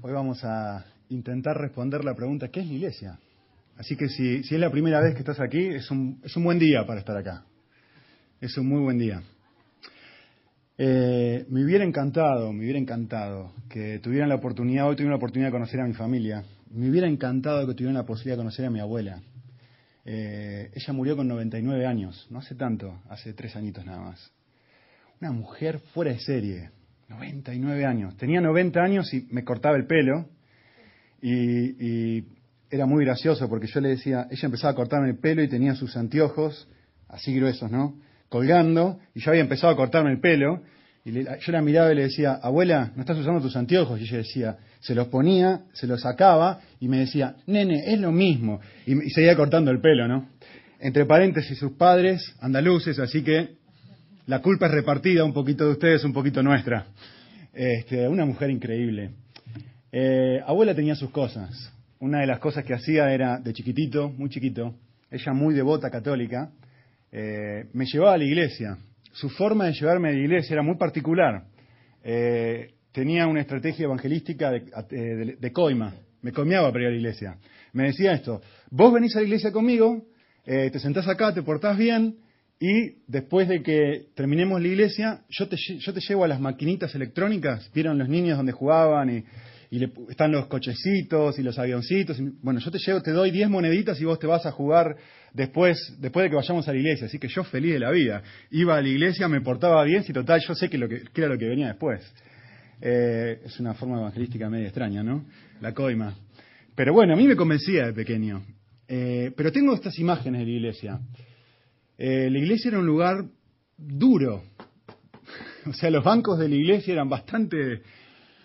Hoy vamos a intentar responder la pregunta, ¿qué es la iglesia? Así que si, si es la primera vez que estás aquí, es un, es un buen día para estar acá. Es un muy buen día. Eh, me hubiera encantado, me hubiera encantado que tuvieran la oportunidad, hoy tuve la oportunidad de conocer a mi familia, me hubiera encantado que tuvieran la posibilidad de conocer a mi abuela. Eh, ella murió con 99 años, no hace tanto, hace tres añitos nada más. Una mujer fuera de serie, 99 años. Tenía 90 años y me cortaba el pelo y, era muy gracioso porque yo le decía, ella empezaba a cortarme el pelo y tenía sus anteojos, así gruesos, ¿no? Colgando, y yo había empezado a cortarme el pelo, y yo la miraba y le decía, abuela, ¿no estás usando tus anteojos? Y ella decía, se los ponía, se los sacaba, y me decía, nene, es lo mismo, y, y seguía cortando el pelo, ¿no? Entre paréntesis, sus padres, andaluces, así que la culpa es repartida, un poquito de ustedes, un poquito nuestra. Este, una mujer increíble. Eh, abuela tenía sus cosas. Una de las cosas que hacía era, de chiquitito, muy chiquito, ella muy devota católica, eh, me llevaba a la iglesia. Su forma de llevarme a la iglesia era muy particular. Eh, tenía una estrategia evangelística de, coima. Me coimeaba para ir a la iglesia. Me decía esto, vos venís a la iglesia conmigo, te sentás acá, te portás bien, y después de que terminemos la iglesia, yo te, yo te llevo a las maquinitas electrónicas, vieron los niños donde jugaban y, están los cochecitos y los avioncitos. bueno, yo te llevo, te doy 10 moneditas y vos te vas a jugar después, después de que vayamos a la iglesia. Así que yo feliz de la vida. Iba a la iglesia, me portaba bien, si total yo sé que, lo que, era lo que venía después. Eh, es una forma evangelística medio extraña, ¿no? La coima. Pero bueno, a mí me convencía de pequeño. Eh, pero tengo estas imágenes de la iglesia. Eh, la iglesia era un lugar duro. O sea, los bancos de la iglesia eran bastante,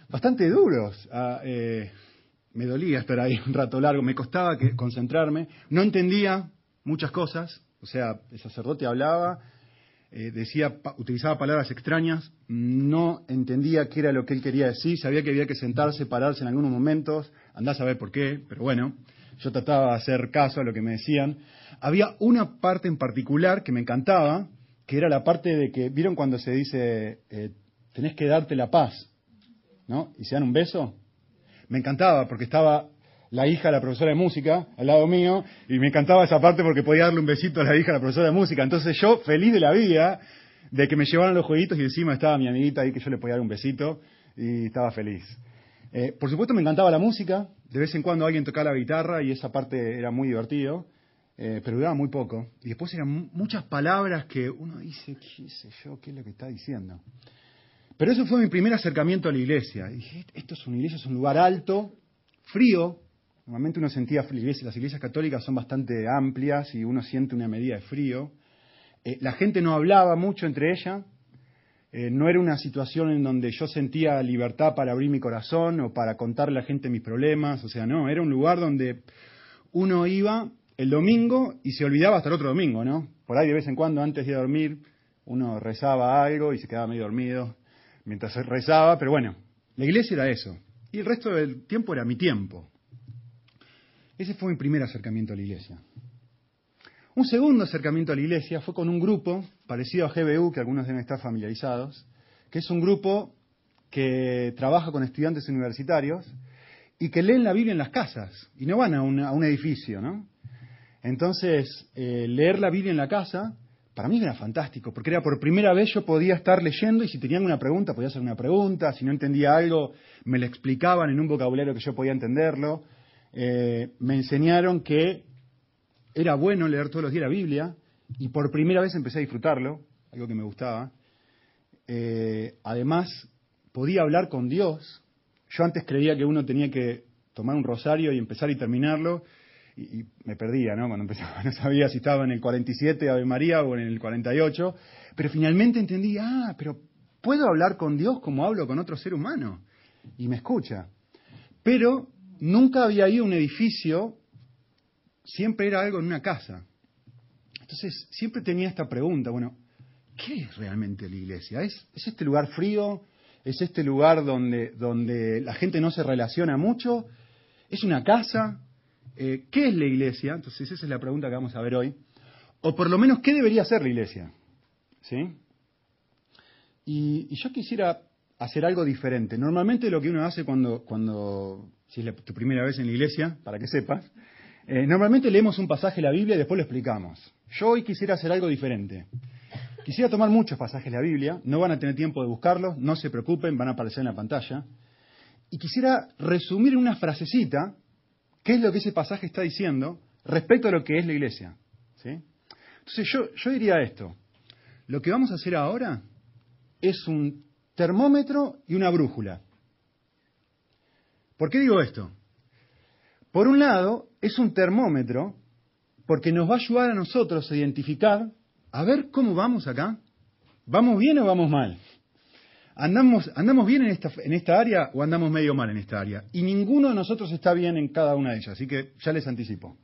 bastante duros. Ah, eh, me dolía estar ahí un rato largo, me costaba concentrarme, no entendía muchas cosas. O sea, el sacerdote hablaba, eh, decía, utilizaba palabras extrañas, no entendía qué era lo que él quería decir, sabía que había que sentarse, pararse en algunos momentos, andás a saber por qué, pero bueno, yo trataba de hacer caso a lo que me decían. Había una parte en particular que me encantaba, que era la parte de que, ¿vieron cuando se dice, eh, tenés que darte la paz? ¿No? Y se dan un beso. Me encantaba porque estaba la hija de la profesora de música al lado mío y me encantaba esa parte porque podía darle un besito a la hija de la profesora de música. Entonces yo, feliz de la vida, de que me llevaran los jueguitos y encima estaba mi amiguita ahí que yo le podía dar un besito y estaba feliz. Eh, por supuesto me encantaba la música, de vez en cuando alguien tocaba la guitarra y esa parte era muy divertido, eh, pero duraba muy poco. Y después eran muchas palabras que uno dice, qué sé yo, qué es lo que está diciendo. Pero eso fue mi primer acercamiento a la iglesia. dije, esto es una iglesia, es un lugar alto, frío. Normalmente uno sentía, las iglesias católicas son bastante amplias y uno siente una medida de frío. Eh, la gente no hablaba mucho entre ella, eh, no era una situación en donde yo sentía libertad para abrir mi corazón o para contarle a la gente mis problemas, o sea, no, era un lugar donde uno iba el domingo y se olvidaba hasta el otro domingo, ¿no? Por ahí de vez en cuando, antes de dormir, uno rezaba algo y se quedaba medio dormido mientras rezaba, pero bueno, la iglesia era eso. Y el resto del tiempo era mi tiempo. Ese fue mi primer acercamiento a la iglesia. Un segundo acercamiento a la iglesia fue con un grupo parecido a GBU, que algunos deben estar familiarizados, que es un grupo que trabaja con estudiantes universitarios y que leen la Biblia en las casas y no van a, un edificio, ¿no? Entonces, eh, leer la Biblia en la casa, para mí era fantástico, porque era por primera vez yo podía estar leyendo y si tenían una pregunta, podía hacer una pregunta, si no entendía algo, me lo explicaban en un vocabulario que yo podía entenderlo. Eh, me enseñaron que era bueno leer todos los días la Biblia y por primera vez empecé a disfrutarlo, algo que me gustaba. Eh, además, podía hablar con Dios. Yo antes creía que uno tenía que tomar un rosario y empezar y terminarlo, y, me perdía, ¿no? Cuando empezaba, no sabía si estaba en el 47 Ave María o en el 48, pero finalmente entendí, ah, pero puedo hablar con Dios como hablo con otro ser humano, y me escucha. Pero nunca había ido a un edificio siempre era algo en una casa. Entonces, siempre tenía esta pregunta, bueno, ¿qué es realmente la iglesia? ¿Es, este lugar frío? ¿Es este lugar donde, donde, la gente no se relaciona mucho? ¿Es una casa? Eh, ¿Qué es la iglesia? Entonces, esa es la pregunta que vamos a ver hoy. O por lo menos, ¿qué debería ser la iglesia? ¿Sí? Y, y yo quisiera hacer algo diferente. Normalmente lo que uno hace cuando, cuando si es tu primera vez en la iglesia, para que sepas, eh, normalmente leemos un pasaje de la Biblia y después lo explicamos. Yo hoy quisiera hacer algo diferente. Quisiera tomar muchos pasajes de la Biblia, no van a tener tiempo de buscarlos, no se preocupen, van a aparecer en la pantalla. Y quisiera resumir en una frasecita qué es lo que ese pasaje está diciendo respecto a lo que es la iglesia. Entonces yo, yo diría esto, lo que vamos a hacer ahora es un termómetro y una brújula. ¿Por qué digo esto? Por un lado, es un termómetro porque nos va a ayudar a nosotros a identificar, a ver cómo vamos acá. ¿Vamos bien o vamos mal? ¿Andamos, andamos bien en esta, en esta área o andamos medio mal en esta área? Y ninguno de nosotros está bien en cada una de ellas, así que ya les anticipo.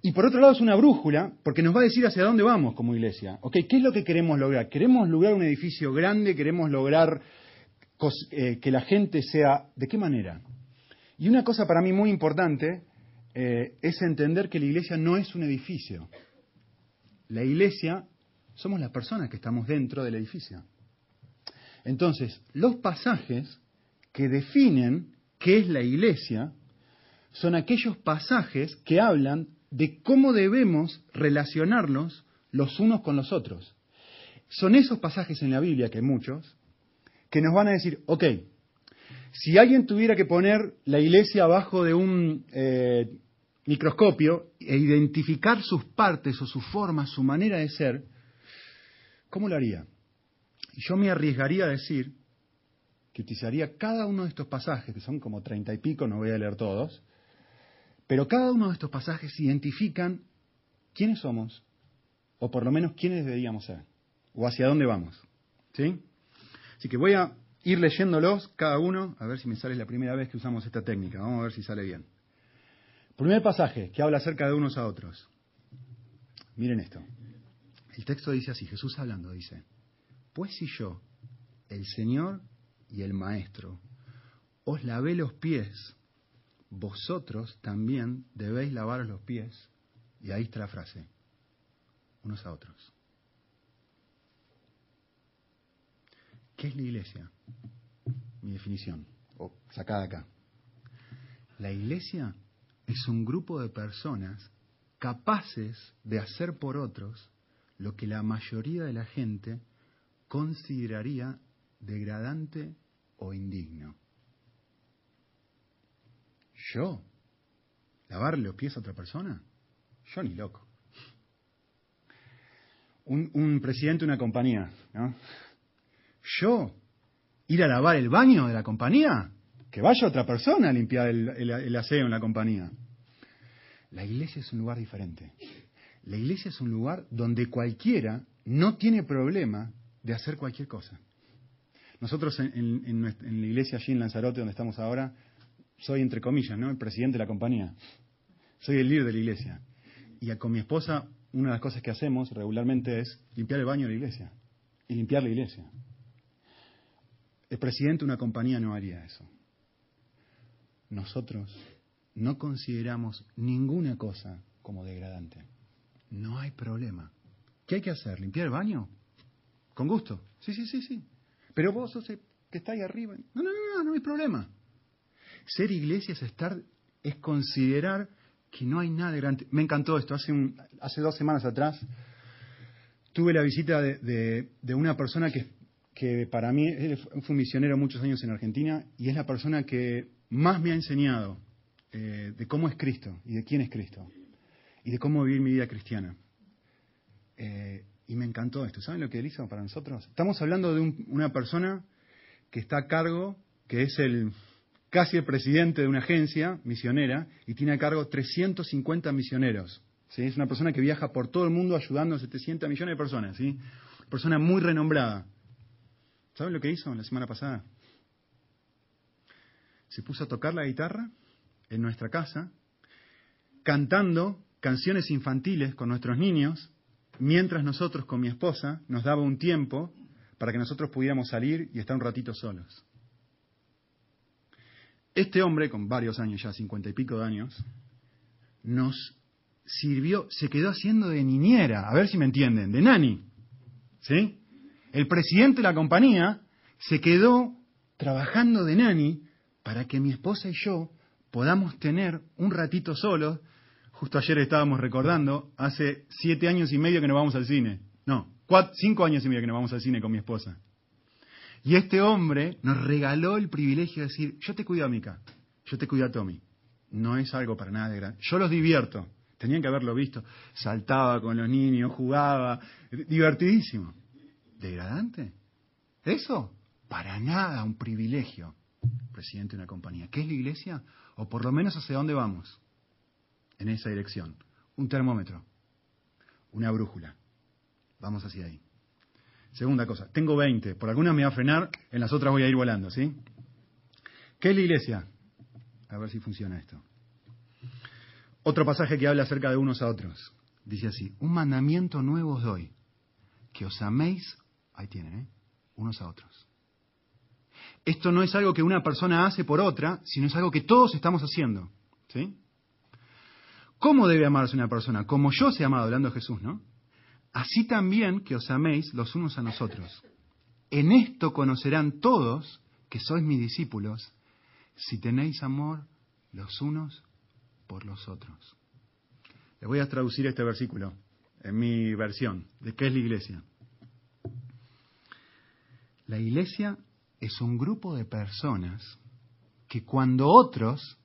Y por otro lado es una brújula, porque nos va a decir hacia dónde vamos como iglesia. ¿qué es lo que queremos lograr? ¿Queremos lograr un edificio grande? ¿Queremos lograr eh, que la gente sea... ¿De qué manera? Y una cosa para mí muy importante eh, es entender que la iglesia no es un edificio. La iglesia somos las personas que estamos dentro del edificio. Entonces, los pasajes que definen qué es la iglesia son aquellos pasajes que hablan de cómo debemos relacionarnos los unos con los otros. Son esos pasajes en la Biblia, que hay muchos, que nos van a decir, ok, si alguien tuviera que poner la iglesia abajo de un eh, microscopio e identificar sus partes o sus formas, su manera de ser, ¿cómo lo haría? Yo me arriesgaría a decir que utilizaría cada uno de estos pasajes, que son como treinta y pico, no voy a leer todos, pero cada uno de estos pasajes identifican quiénes somos, o por lo menos quiénes deberíamos ser, o hacia dónde vamos. ¿Sí? Así que voy a ir leyéndolos cada uno, a ver si me sale la primera vez que usamos esta técnica. Vamos a ver si sale bien. Primer pasaje que habla acerca de unos a otros. Miren esto. El texto dice así, Jesús hablando dice, pues si yo, el Señor y el Maestro, os lavé los pies vosotros también debéis lavaros los pies. Y ahí está la frase, unos a otros. ¿Qué es la iglesia? Mi definición, o sacada acá. La iglesia es un grupo de personas capaces de hacer por otros lo que la mayoría de la gente consideraría degradante o indigno. ¿Yo? ¿Lavarle los pies a otra persona? Yo ni loco. Un, presidente de una compañía, ¿no? ¿Yo? ¿Ir a lavar el baño de la compañía? Que vaya otra persona a limpiar el aseo en la compañía. La iglesia es un lugar diferente. La iglesia es un lugar donde cualquiera no tiene problema de hacer cualquier cosa. Nosotros en, en, la iglesia allí en Lanzarote, donde estamos ahora, soy, entre comillas, ¿no? el presidente de la compañía. Soy el líder de la iglesia. Y con mi esposa, una de las cosas que hacemos regularmente es limpiar el baño de la iglesia y limpiar la iglesia. El presidente de una compañía no haría eso. Nosotros no consideramos ninguna cosa como degradante. No hay problema. ¿Qué hay que hacer? ¿Limpiar el baño? Con gusto. Sí, sí, sí, sí. Pero vos sos que está ahí arriba. No, no, no, no, no hay problema. Ser iglesia es estar, es considerar que no hay nada de grande. Me encantó esto. Hace, hace dos semanas atrás tuve la visita de, una persona que, que para mí fue un misionero muchos años en Argentina y es la persona que más me ha enseñado eh, de cómo es Cristo y de quién es Cristo y de cómo vivir mi vida cristiana. Eh, y me encantó esto. ¿Saben lo que él hizo para nosotros? Estamos hablando de una persona que está a cargo, que es el casi el presidente de una agencia misionera y tiene a cargo 350 misioneros. ¿sí? Es una persona que viaja por todo el mundo ayudando a 700 millones de personas. ¿sí? Persona muy renombrada. ¿Saben lo que hizo la semana pasada? Se puso a tocar la guitarra en nuestra casa, cantando canciones infantiles con nuestros niños, mientras nosotros con mi esposa nos daba un tiempo para que nosotros pudiéramos salir y estar un ratito solos. Este hombre, con varios años ya, cincuenta y pico de años, nos sirvió, se quedó haciendo de niñera, a ver si me entienden, de nani. ¿Sí? El presidente de la compañía se quedó trabajando de nani para que mi esposa y yo podamos tener un ratito solos. Justo ayer estábamos recordando, hace siete años y medio que no vamos al cine. No, cinco años y medio que no vamos al cine con mi esposa. Y este hombre nos regaló el privilegio de decir, yo te cuido a Mika, yo te cuido a Tommy. No es algo para nada de grande. Yo los divierto. Tenían que haberlo visto. Saltaba con los niños, jugaba. Divertidísimo. ¿Degradante? ¿Eso? Para nada un privilegio, presidente de una compañía. ¿Qué es la iglesia? O por lo menos hacia dónde vamos en esa dirección. Un termómetro, una brújula. Vamos hacia ahí. Segunda cosa, tengo 20. Por algunas me va a frenar, en las otras voy a ir volando, ¿sí? ¿Qué es la iglesia? A ver si funciona esto. Otro pasaje que habla acerca de unos a otros. Dice así, un mandamiento nuevo os doy, que os améis, ahí tienen, ¿eh? unos a otros. Esto no es algo que una persona hace por otra, sino es algo que todos estamos haciendo. ¿Sí? ¿Cómo debe amarse una persona? Como yo se amado, hablando de Jesús, ¿no? Así también que os améis los unos a nosotros. En esto conocerán todos que sois mis discípulos, si tenéis amor los unos por los otros. Les voy a traducir este versículo en mi versión de qué es la iglesia. La iglesia es un grupo de personas que cuando otros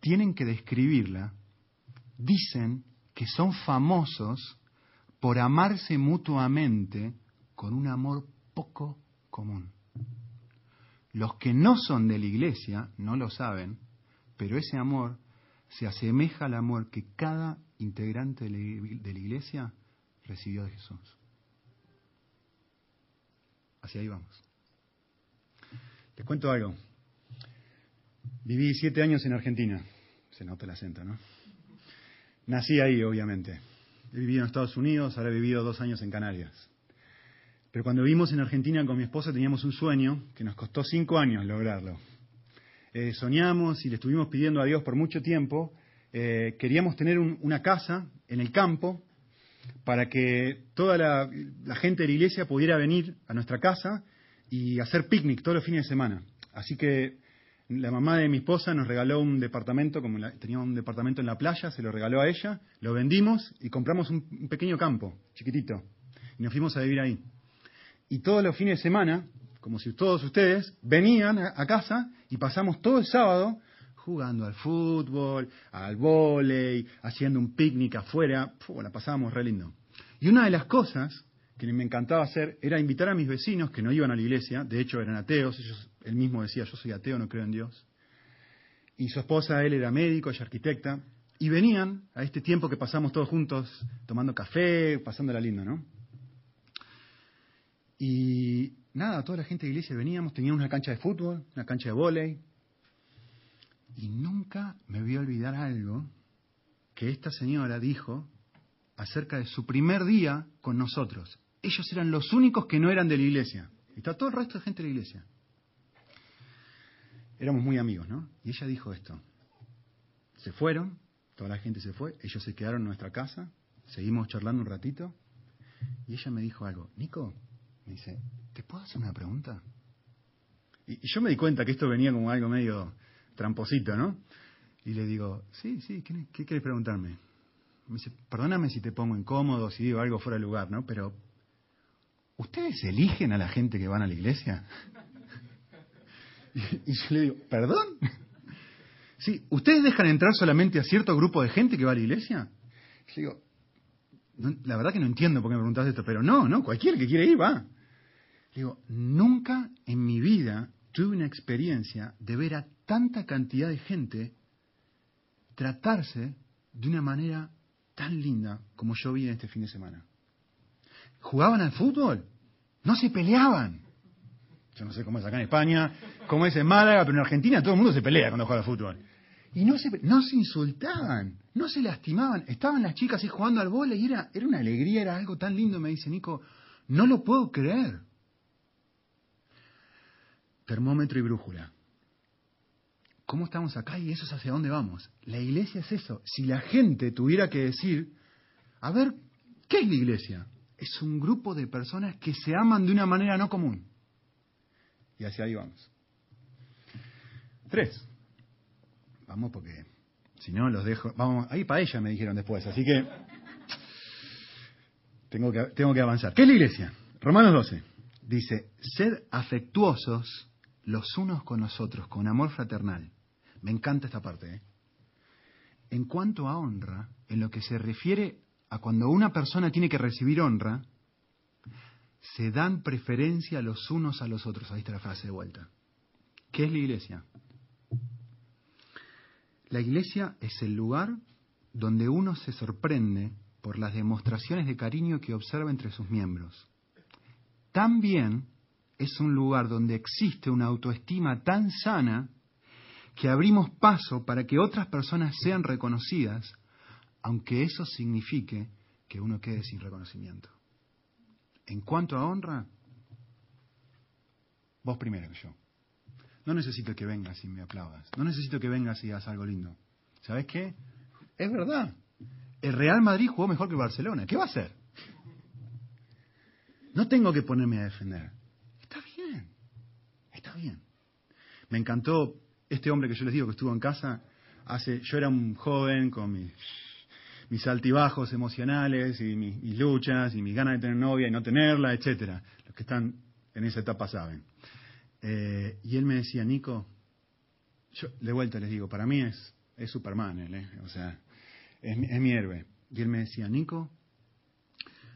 tienen que describirla, dicen que son famosos por amarse mutuamente con un amor poco común. Los que no son de la iglesia no lo saben, pero ese amor se asemeja al amor que cada integrante de la iglesia recibió de Jesús. Hacia ahí vamos. Les cuento algo. Viví siete años en Argentina. Se nota el acento, ¿no? Nací ahí, obviamente. He vivido en Estados Unidos, ahora he vivido dos años en Canarias. Pero cuando vivimos en Argentina con mi esposa teníamos un sueño que nos costó cinco años lograrlo. Eh, soñamos y le estuvimos pidiendo a Dios por mucho tiempo. Eh, queríamos tener una casa en el campo para que toda la, gente de la iglesia pudiera venir a nuestra casa y hacer picnic todos los fines de semana. Así que la mamá de mi esposa nos regaló un departamento, como teníamos un departamento en la playa, se lo regaló a ella, lo vendimos y compramos un, pequeño campo, chiquitito, y nos fuimos a vivir ahí. Y todos los fines de semana, como si todos ustedes, venían a, casa y pasamos todo el sábado jugando al fútbol, al vóley, haciendo un picnic afuera, la pasábamos re lindo. Y una de las cosas que me encantaba hacer era invitar a mis vecinos que no iban a la iglesia, de hecho eran ateos, ellos, él mismo decía, yo soy ateo, no creo en Dios, y su esposa, él era médico, ella arquitecta, y venían a este tiempo que pasamos todos juntos tomando café, pasándola lindo, ¿no? Y nada, toda la gente de iglesia veníamos, teníamos una cancha de fútbol, una cancha de vóley, y nunca me voy a olvidar algo que esta señora dijo acerca de su primer día con nosotros ellos eran los únicos que no eran de la iglesia. Está todo el resto de gente de la iglesia. Éramos muy amigos, ¿no? Y ella dijo esto. Se fueron, toda la gente se fue, ellos se quedaron en nuestra casa, seguimos charlando un ratito, y ella me dijo algo. Nico, me dice, ¿te puedo hacer una pregunta? Y, yo me di cuenta que esto venía como algo medio tramposito, ¿no? Y le digo, sí, sí, ¿qué, qué quieres preguntarme? Me dice, perdóname si te pongo incómodo, si digo algo fuera de lugar, ¿no? Pero ¿ustedes eligen a la gente que van a la iglesia? Y, yo le digo, ¿perdón? Sí, ¿ustedes dejan entrar solamente a cierto grupo de gente que va a la iglesia? Y yo digo, la verdad que no entiendo por qué me preguntas esto, pero no, no, cualquiera que quiere ir va. Le digo, nunca en mi vida tuve una experiencia de ver a tanta cantidad de gente tratarse de una manera tan linda como yo vi en este fin de semana jugaban al fútbol, no se peleaban. Yo no sé cómo es acá en España, cómo es en Málaga, pero en Argentina todo el mundo se pelea cuando juega al fútbol. Y no se, no se insultaban, no se lastimaban. Estaban las chicas ahí jugando al vole y era, era una alegría, era algo tan lindo, me dice Nico. No lo puedo creer. Termómetro y brújula. ¿Cómo estamos acá y eso es hacia dónde vamos? La iglesia es eso. Si la gente tuviera que decir, a ver, ¿qué es la iglesia? es un grupo de personas que se aman de una manera no común. Y hacia ahí vamos. Tres. Vamos porque si no los dejo. Vamos, ahí para ella me dijeron después, así que tengo que, tengo que avanzar. ¿Qué es la iglesia? Romanos 12. Dice, sed afectuosos los unos con los otros, con amor fraternal. Me encanta esta parte. ¿eh? En cuanto a honra, en lo que se refiere a cuando una persona tiene que recibir honra, se dan preferencia los unos a los otros. Ahí está la frase de vuelta. ¿Qué es la iglesia? La iglesia es el lugar donde uno se sorprende por las demostraciones de cariño que observa entre sus miembros. También es un lugar donde existe una autoestima tan sana que abrimos paso para que otras personas sean reconocidas, aunque eso signifique que uno quede sin reconocimiento. En cuanto a honra, vos primero que yo. No necesito que vengas y me aplaudas. No necesito que vengas y hagas algo lindo. ¿Sabes qué? Es verdad. El Real Madrid jugó mejor que Barcelona. ¿Qué va a hacer? No tengo que ponerme a defender. Está bien. Está bien. Me encantó este hombre que yo les digo que estuvo en casa. Hace, yo era un joven con mis, mis altibajos emocionales y mis, luchas y mis ganas de tener novia y no tenerla, etcétera. Los que están en esa etapa saben. Eh, y él me decía, Nico, yo de vuelta les digo, para mí es, es Superman, él, ¿eh? o sea, es, mi héroe. Y él me decía, Nico,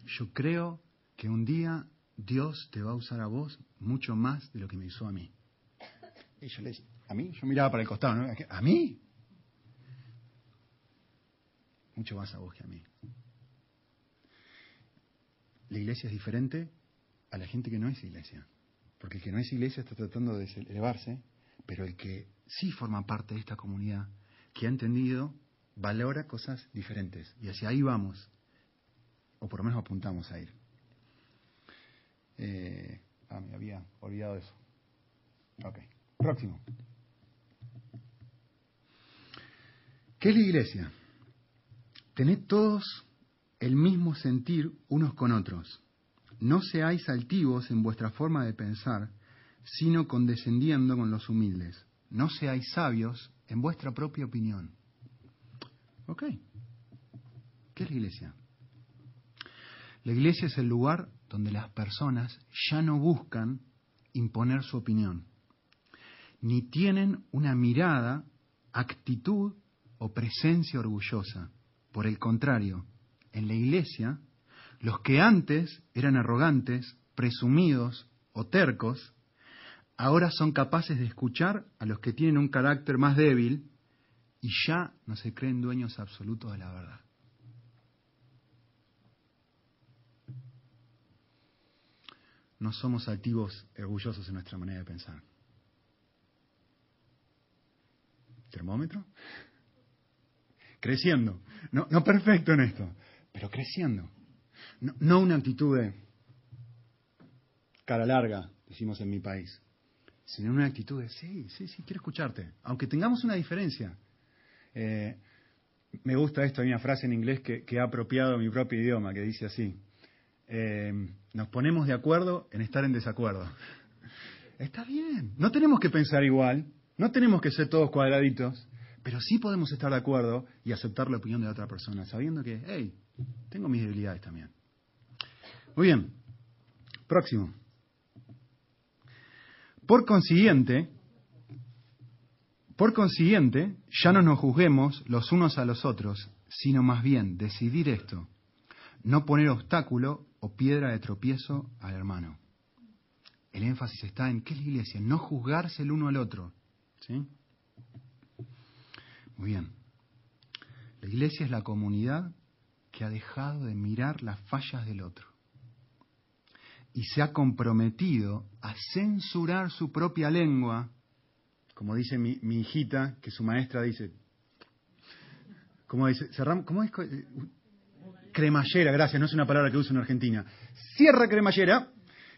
yo creo que un día Dios te va a usar a vos mucho más de lo que me usó a mí. Y yo le decía, ¿a mí? Yo miraba para el costado, ¿no? ¿A mí? Mucho más a vos que a mí. La iglesia es diferente a la gente que no es iglesia. Porque el que no es iglesia está tratando de elevarse, pero el que sí forma parte de esta comunidad, que ha entendido, valora cosas diferentes. Y hacia ahí vamos, o por lo menos apuntamos a ir. Eh, ah, me había olvidado eso. Ok, próximo. ¿Qué es la iglesia? Tened todos el mismo sentir unos con otros no seáis altivos en vuestra forma de pensar, sino condescendiendo con los humildes. No seáis sabios en vuestra propia opinión. ¿Ok? ¿Qué es la iglesia? La iglesia es el lugar donde las personas ya no buscan imponer su opinión, ni tienen una mirada, actitud o presencia orgullosa. Por el contrario, en la iglesia los que antes eran arrogantes, presumidos o tercos, ahora son capaces de escuchar a los que tienen un carácter más débil y ya no se creen dueños absolutos de la verdad. No somos activos orgullosos en nuestra manera de pensar. ¿Termómetro? Creciendo. No, no perfecto en esto, pero creciendo. No, una actitud de cara larga, decimos en mi país, sino una actitud de sí, sí, sí, quiero escucharte, aunque tengamos una diferencia. Eh, me gusta esto, hay una frase en inglés que, ha apropiado mi propio idioma, que dice así, eh, nos ponemos de acuerdo en estar en desacuerdo. Está bien, no tenemos que pensar igual, no tenemos que ser todos cuadraditos, pero sí podemos estar de acuerdo y aceptar la opinión de otra persona, sabiendo que, hey, tengo mis debilidades también. Muy bien. Próximo. Por consiguiente, por consiguiente, ya no nos juzguemos los unos a los otros, sino más bien decidir esto, no poner obstáculo o piedra de tropiezo al hermano. El énfasis está en qué es la iglesia, no juzgarse el uno al otro. ¿sí? Bien. La iglesia es la comunidad que ha dejado de mirar las fallas del otro y se ha comprometido a censurar su propia lengua, como dice mi, hijita, que su maestra dice, ¿cómo dice? ¿Cómo es? Cremallera, gracias, no es una palabra que uso en Argentina. Cierra cremallera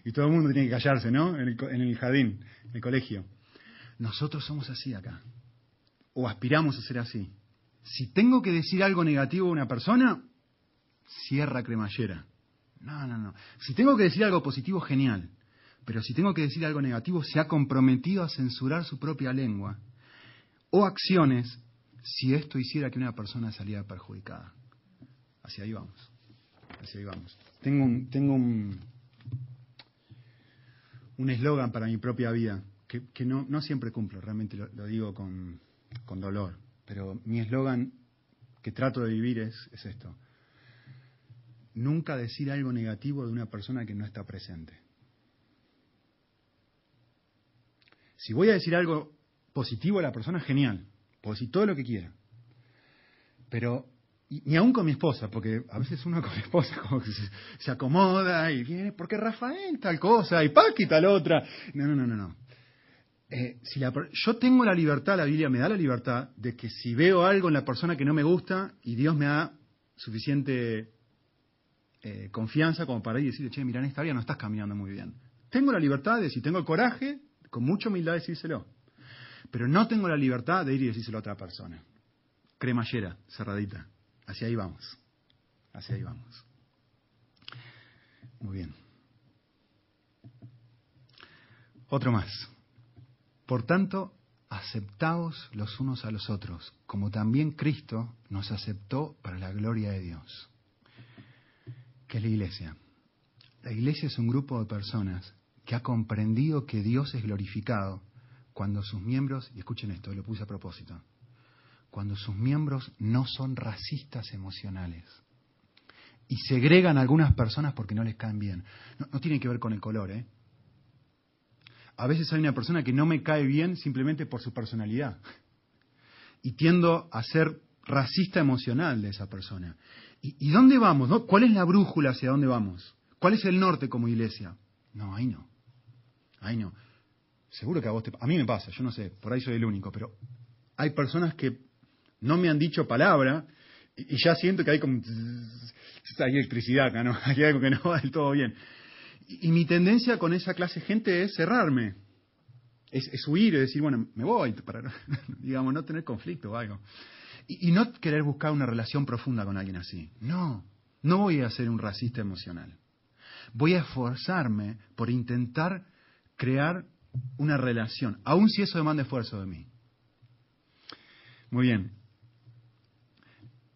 y todo el mundo tiene que callarse, ¿no? En el, en el jardín, en el colegio. Nosotros somos así acá, o aspiramos a ser así. Si tengo que decir algo negativo a una persona, cierra cremallera. No, no, no. Si tengo que decir algo positivo, genial. Pero si tengo que decir algo negativo, se ha comprometido a censurar su propia lengua o acciones si esto hiciera que una persona saliera perjudicada. Hacia ahí vamos. Hacia ahí vamos. Tengo un tengo un un eslogan para mi propia vida que, no, no, siempre cumplo, realmente lo, digo con, con, dolor, pero mi eslogan que trato de vivir es, es esto. Nunca decir algo negativo de una persona que no está presente. Si voy a decir algo positivo a la persona, genial. Puedo decir todo lo que quiera. Pero, ni aún con mi esposa, porque a veces uno con mi esposa como que se, acomoda y viene, porque Rafael tal cosa y Paqui tal otra. No, no, no, no. no. Eh, yo tengo la libertad, la Biblia me da la libertad de que si veo algo en la persona que no me gusta y Dios me da suficiente eh, confianza como para ir y decirle, che, mira, en esta área no estás caminando muy bien. Tengo la libertad de, si tengo el coraje, con mucha humildad decírselo. Pero no tengo la libertad de ir y decírselo a otra persona. Cremallera, cerradita. Hacia ahí vamos. Hacia ahí vamos. Muy bien. Otro más. Por tanto, aceptaos los unos a los otros, como también Cristo nos aceptó para la gloria de Dios. ¿Qué es la iglesia? La iglesia es un grupo de personas que ha comprendido que Dios es glorificado cuando sus miembros, y escuchen esto, lo puse a propósito, cuando sus miembros no son racistas emocionales y segregan a algunas personas porque no les caen bien. No, no tiene que ver con el color, ¿eh? A veces hay una persona que no me cae bien simplemente por su personalidad. Y tiendo a ser racista emocional de esa persona. ¿Y, dónde vamos? ¿Cuál es la brújula hacia dónde vamos? ¿Cuál es el norte como iglesia? No, ahí no. Ahí no. Seguro que a vos te... A mí me pasa, yo no sé, por ahí soy el único, pero hay personas que no me han dicho palabra y, ya siento que hay como... Hay electricidad acá, ¿no? Hay algo que no va del todo bien. Y, mi tendencia con esa clase de gente es cerrarme, es, huir, es decir, bueno, me voy, para, digamos, no tener conflicto o algo. Y, y, no querer buscar una relación profunda con alguien así. No, no voy a ser un racista emocional. Voy a esforzarme por intentar crear una relación, aun si eso demanda esfuerzo de mí. Muy bien.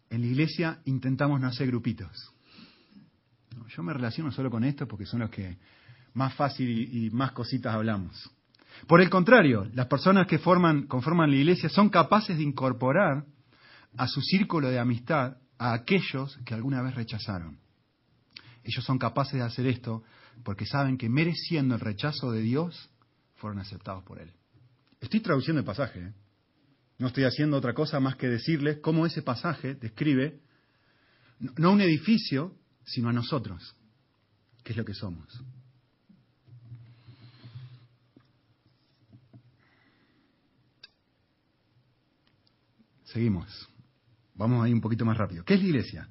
En la iglesia intentamos no hacer grupitos. Yo me relaciono solo con esto porque son los que más fácil y, más cositas hablamos. Por el contrario, las personas que forman, conforman la iglesia son capaces de incorporar a su círculo de amistad a aquellos que alguna vez rechazaron. Ellos son capaces de hacer esto porque saben que mereciendo el rechazo de Dios, fueron aceptados por Él. Estoy traduciendo el pasaje. ¿eh? No estoy haciendo otra cosa más que decirles cómo ese pasaje describe no un edificio, sino a nosotros, que es lo que somos. Seguimos. Vamos a ir un poquito más rápido. ¿Qué es la iglesia?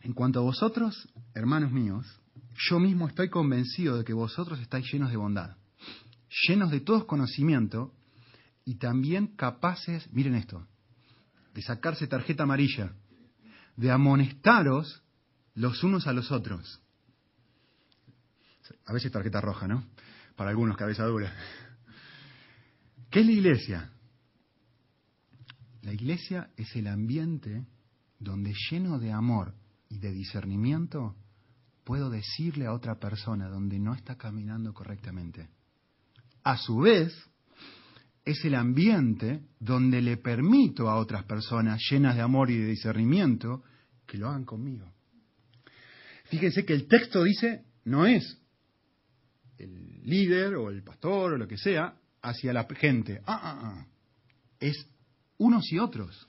En cuanto a vosotros, hermanos míos, yo mismo estoy convencido de que vosotros estáis llenos de bondad, llenos de todo conocimiento y también capaces, miren esto, de sacarse tarjeta amarilla, de amonestaros los unos a los otros. A veces tarjeta roja, ¿no? Para algunos cabeza dura. ¿Qué es la iglesia? La iglesia es el ambiente donde lleno de amor y de discernimiento puedo decirle a otra persona donde no está caminando correctamente. A su vez, es el ambiente donde le permito a otras personas llenas de amor y de discernimiento que lo hagan conmigo. Fíjense que el texto dice, no es el líder o el pastor o lo que sea hacia la gente. Ah, ah, ah. Es unos y otros.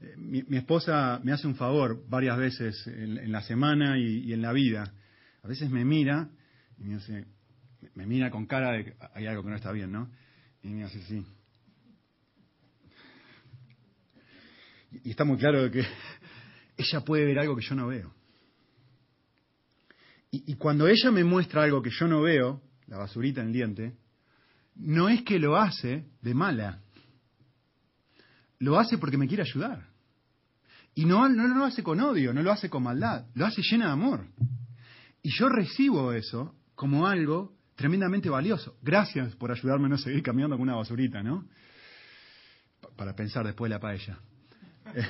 Eh, mi, esposa me hace un favor varias veces en, la semana y, en la vida. A veces me mira y me hace, me mira con cara de que hay algo que no está bien, ¿no? Y me hace así. Y está muy claro que ella puede ver algo que yo no veo. Y, cuando ella me muestra algo que yo no veo, la basurita en el diente, no es que lo hace de mala. Lo hace porque me quiere ayudar. Y no, no, lo hace con odio, no lo hace con maldad, lo hace llena de amor. Y yo recibo eso como algo tremendamente valioso. Gracias por ayudarme a no seguir caminando con una basurita, ¿no? para pensar después de la paella.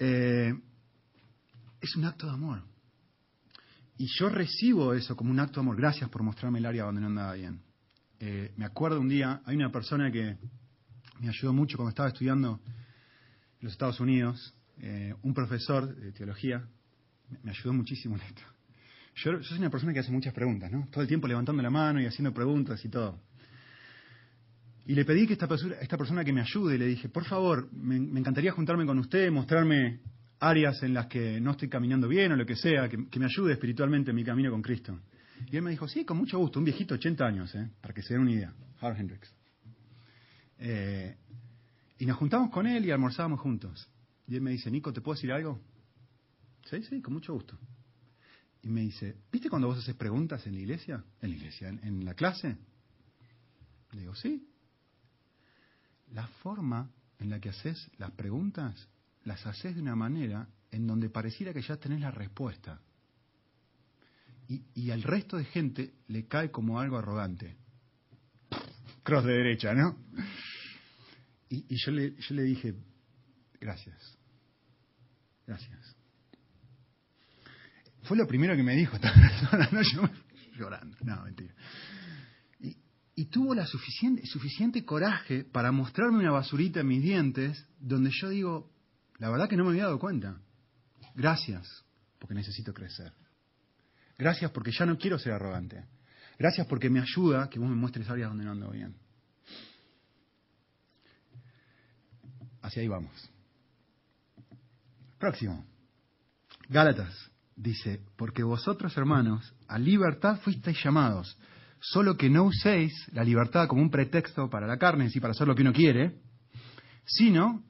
Eh, es un acto de amor. Y yo recibo eso como un acto de amor. Gracias por mostrarme el área donde no andaba bien. Eh, me acuerdo un día, hay una persona que me ayudó mucho cuando estaba estudiando en los Estados Unidos, eh, un profesor de teología, me ayudó muchísimo en esto. Yo, soy una persona que hace muchas preguntas, ¿no? Todo el tiempo levantando la mano y haciendo preguntas y todo. Y le pedí que esta persona, esta persona que me ayude, le dije, por favor, me, encantaría juntarme con usted, mostrarme áreas en las que no estoy caminando bien o lo que sea, que, me ayude espiritualmente en mi camino con Cristo. Y él me dijo, sí, con mucho gusto, un viejito, 80 años, ¿eh? para que se den una idea, Howard Hendricks. Eh, y nos juntamos con él y almorzábamos juntos. Y él me dice, Nico, ¿te puedo decir algo? Sí, sí, con mucho gusto. Y me dice, ¿viste cuando vos haces preguntas en la iglesia? ¿En la iglesia? ¿En, la clase? Le digo, sí. La forma en la que haces las preguntas, las haces de una manera en donde pareciera que ya tenés la respuesta. Y, al resto de gente le cae como algo arrogante. Cross de derecha, ¿no? Y, yo, le, yo le dije, gracias. Gracias. Fue lo primero que me dijo esta persona, ¿no? Yo llorando. No, mentira. Y, tuvo la suficiente, suficiente coraje para mostrarme una basurita en mis dientes donde yo digo, la verdad que no me había dado cuenta. Gracias, porque necesito crecer. Gracias porque ya no quiero ser arrogante. Gracias porque me ayuda que vos me muestres áreas donde no ando bien. Hacia ahí vamos. Próximo. Gálatas dice, porque vosotros hermanos a libertad fuisteis llamados, solo que no uséis la libertad como un pretexto para la carne, y para hacer lo que uno quiere, sino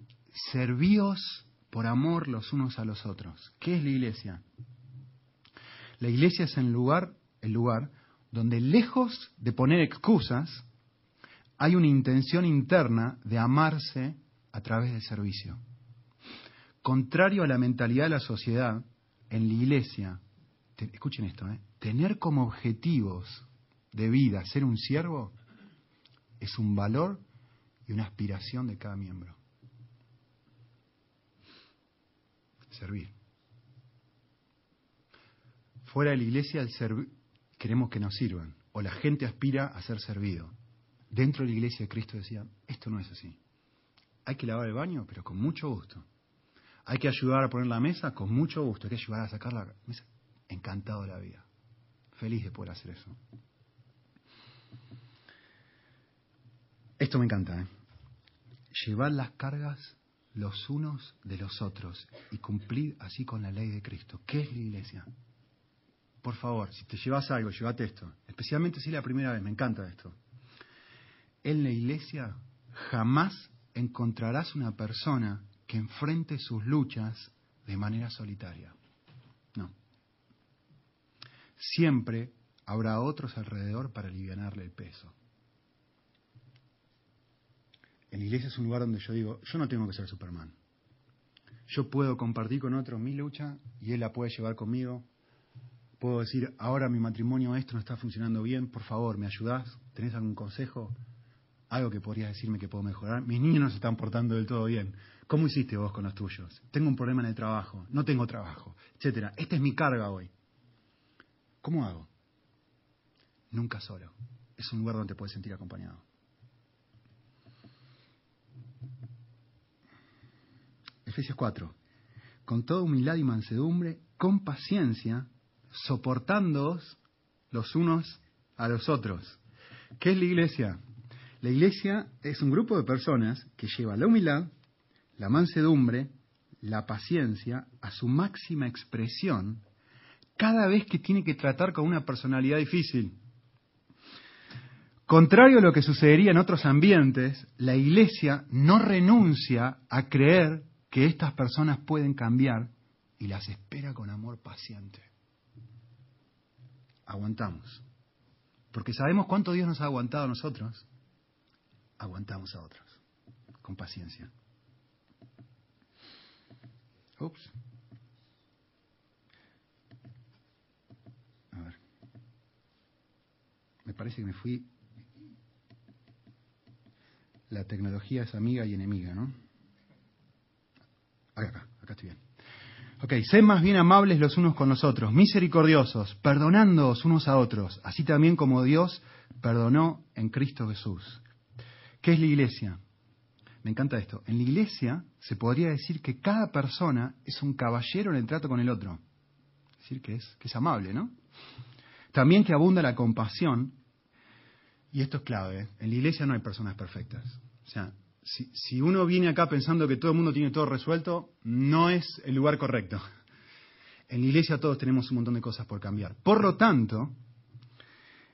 servíos por amor los unos a los otros. ¿Qué es la iglesia? La iglesia es el lugar, el lugar donde lejos de poner excusas, hay una intención interna de amarse a través del servicio. Contrario a la mentalidad de la sociedad, en la iglesia, escuchen esto, ¿eh? tener como objetivos de vida ser un siervo es un valor y una aspiración de cada miembro. Servir. Fuera de la iglesia el queremos que nos sirvan, o la gente aspira a ser servido. Dentro de la iglesia de Cristo decía, esto no es así. Hay que lavar el baño, pero con mucho gusto. Hay que ayudar a poner la mesa con mucho gusto. Hay que ayudar a sacar la mesa. Encantado de la vida. Feliz de poder hacer eso. Esto me encanta. ¿eh? Llevar las cargas los unos de los otros y cumplir así con la ley de Cristo. ¿Qué es la iglesia? Por favor, si te llevas algo, llévate esto. Especialmente si es la primera vez, me encanta esto. En la iglesia jamás encontrarás una persona que enfrente sus luchas de manera solitaria. No. Siempre habrá otros alrededor para aliviarle el peso. En la iglesia es un lugar donde yo digo, yo no tengo que ser Superman. Yo puedo compartir con otro mi lucha y él la puede llevar conmigo. Puedo decir, ahora mi matrimonio esto no está funcionando bien, por favor, ¿me ayudás? ¿Tenés algún consejo? Algo que podrías decirme que puedo mejorar. Mis niños no se están portando del todo bien. ¿Cómo hiciste vos con los tuyos? Tengo un problema en el trabajo, no tengo trabajo, etcétera. Esta es mi carga hoy. ¿Cómo hago? Nunca solo. Es un lugar donde te puedes sentir acompañado. Efesios 4. Con toda humildad y mansedumbre, con paciencia, soportándoos los unos a los otros. ¿Qué es la iglesia? La iglesia es un grupo de personas que lleva la humildad, la mansedumbre, la paciencia a su máxima expresión cada vez que tiene que tratar con una personalidad difícil. Contrario a lo que sucedería en otros ambientes, la Iglesia no renuncia a creer que estas personas pueden cambiar y las espera con amor paciente. Aguantamos. Porque sabemos cuánto Dios nos ha aguantado a nosotros. Aguantamos a otros. Con paciencia. Ups. A ver. parece que me fui. La tecnología es amiga y enemiga, ¿no? Bien. Ok, sed más bien amables los unos con los otros, misericordiosos, perdonándoos unos a otros, así también como Dios perdonó en Cristo Jesús. ¿Qué es la iglesia? Me encanta esto. En la iglesia se podría decir que cada persona es un caballero en el trato con el otro. Es decir, que es, que es amable, ¿no? También que abunda la compasión. Y esto es clave. ¿eh? En la iglesia no hay personas perfectas. O sea, si, uno viene acá pensando que todo el mundo tiene todo resuelto, no es el lugar correcto. En la iglesia todos tenemos un montón de cosas por cambiar. Por lo tanto,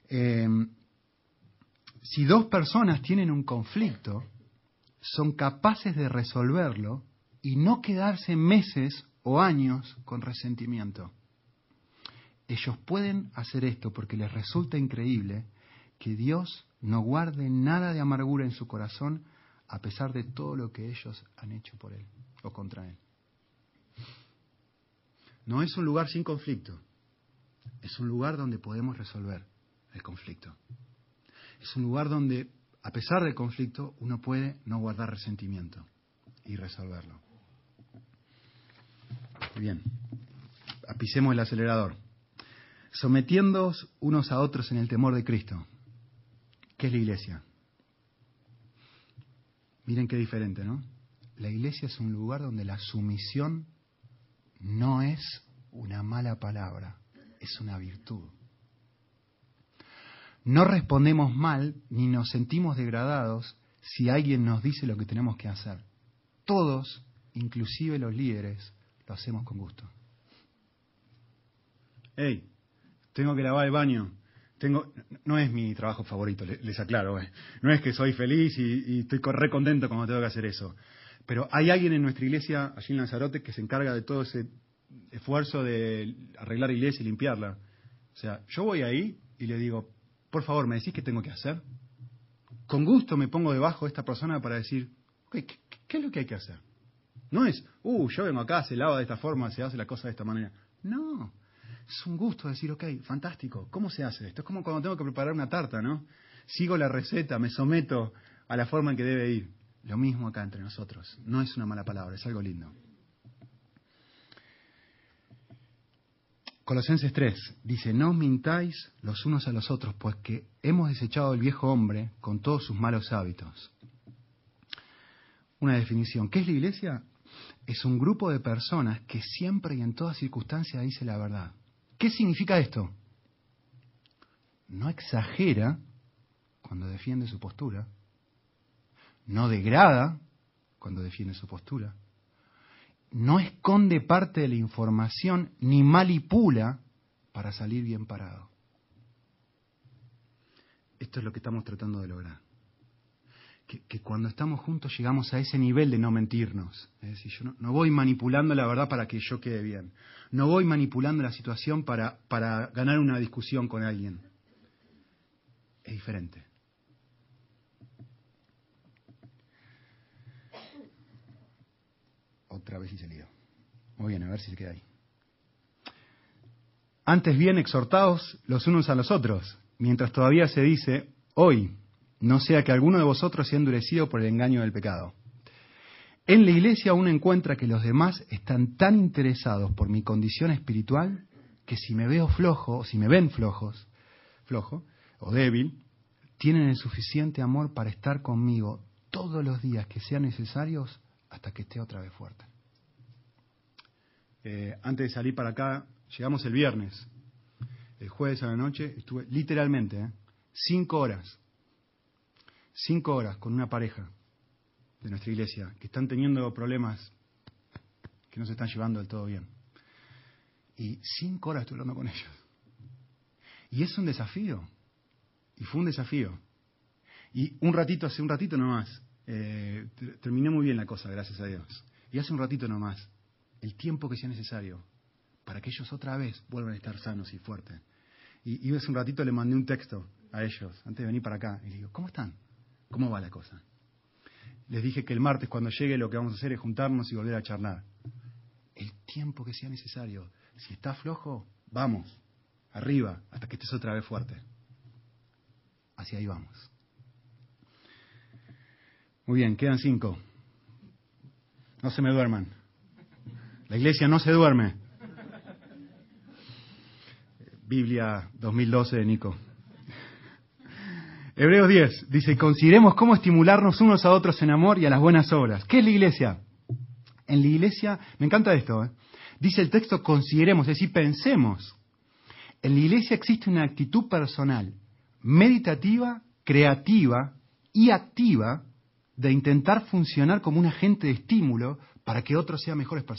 eh, si dos personas tienen un conflicto, son capaces de resolverlo y no quedarse meses o años con resentimiento. Ellos pueden hacer esto porque les resulta increíble que Dios no guarde nada de amargura en su corazón a pesar de todo lo que ellos han hecho por Él o contra Él. No es un lugar sin conflicto, es un lugar donde podemos resolver el conflicto. Es un lugar donde, a pesar del conflicto, uno puede no guardar resentimiento y resolverlo. Bien, apisemos el acelerador. Sometiéndoos unos a otros en el temor de Cristo. ¿Qué es la iglesia? Miren qué diferente, ¿no? La iglesia es un lugar donde la sumisión no es una mala palabra, es una virtud. No respondemos mal ni nos sentimos degradados si alguien nos dice lo que tenemos que hacer. Todos, inclusive los líderes, lo hacemos con gusto. Hey, tengo que lavar el baño tengo, no es mi trabajo favorito, les, aclaro, eh. no es que soy feliz y, estoy re contento cuando tengo que hacer eso, pero hay alguien en nuestra iglesia, allí en Lanzarote, que se encarga de todo ese esfuerzo de arreglar la iglesia y limpiarla. O sea, yo voy ahí y le digo, por favor, ¿me decís qué tengo que hacer? Con gusto me pongo debajo de esta persona para decir, ¿qué, qué es lo que hay que hacer? No es, uh, yo vengo acá, se lava de esta forma, se hace la cosa de esta manera. No, es un gusto decir, ok, fantástico, ¿cómo se hace esto? Es como cuando tengo que preparar una tarta, ¿no? Sigo la receta, me someto a la forma en que debe ir. Lo mismo acá entre nosotros. No es una mala palabra, es algo lindo. Colosenses 3 dice, no os mintáis los unos a los otros, pues que hemos desechado el viejo hombre con todos sus malos hábitos. Una definición. ¿Qué es la iglesia? Es un grupo de personas que siempre y en todas circunstancias dice la verdad. ¿Qué significa esto? No exagera cuando defiende su postura, no degrada cuando defiende su postura, no esconde parte de la información ni manipula para salir bien parado. Esto es lo que estamos tratando de lograr que, cuando estamos juntos llegamos a ese nivel de no mentirnos. Es decir, yo no, voy manipulando la verdad para que yo quede bien. No voy manipulando la situación para, para ganar una discusión con alguien. Es diferente. Otra vez y se Muy bien, a ver si se queda ahí. Antes bien, exhortados los unos a los otros, mientras todavía se dice, hoy, no sea que alguno de vosotros sea endurecido por el engaño del pecado. En la iglesia uno encuentra que los demás están tan interesados por mi condición espiritual que si me veo flojo, o si me ven flojos, flojo o débil, tienen el suficiente amor para estar conmigo todos los días que sean necesarios hasta que esté otra vez fuerte. Eh, antes de salir para acá, llegamos el viernes. El jueves a la noche estuve literalmente eh, cinco horas cinco horas con una pareja de nuestra iglesia que están teniendo problemas que no se están llevando del todo bien. Y cinco horas estoy hablando con ellos. Y es un desafío. Y fue un desafío. Y un ratito, hace un ratito nomás, eh, terminé muy bien la cosa, gracias a Dios. Y hace un ratito nomás, el tiempo que sea necesario para que ellos otra vez vuelvan a estar sanos y fuertes. Y, y hace un ratito le mandé un texto a ellos, antes de venir para acá, y le digo, ¿cómo están? ¿Cómo va la cosa? Les dije que el martes cuando llegue lo que vamos a hacer es juntarnos y volver a charlar. El tiempo que sea necesario. Si está flojo, vamos, arriba, hasta que estés otra vez fuerte. hacia ahí vamos. Muy bien, quedan cinco. No se me duerman. La iglesia no se duerme. Biblia 2012 de Nico. Hebreos 10 dice, consideremos cómo estimularnos unos a otros en amor y a las buenas obras. ¿Qué es la iglesia? En la iglesia, me encanta esto, ¿eh? dice el texto, consideremos, es decir, pensemos. En la iglesia existe una actitud personal, meditativa, creativa y activa de intentar funcionar como un agente de estímulo para que otros sean mejores personas.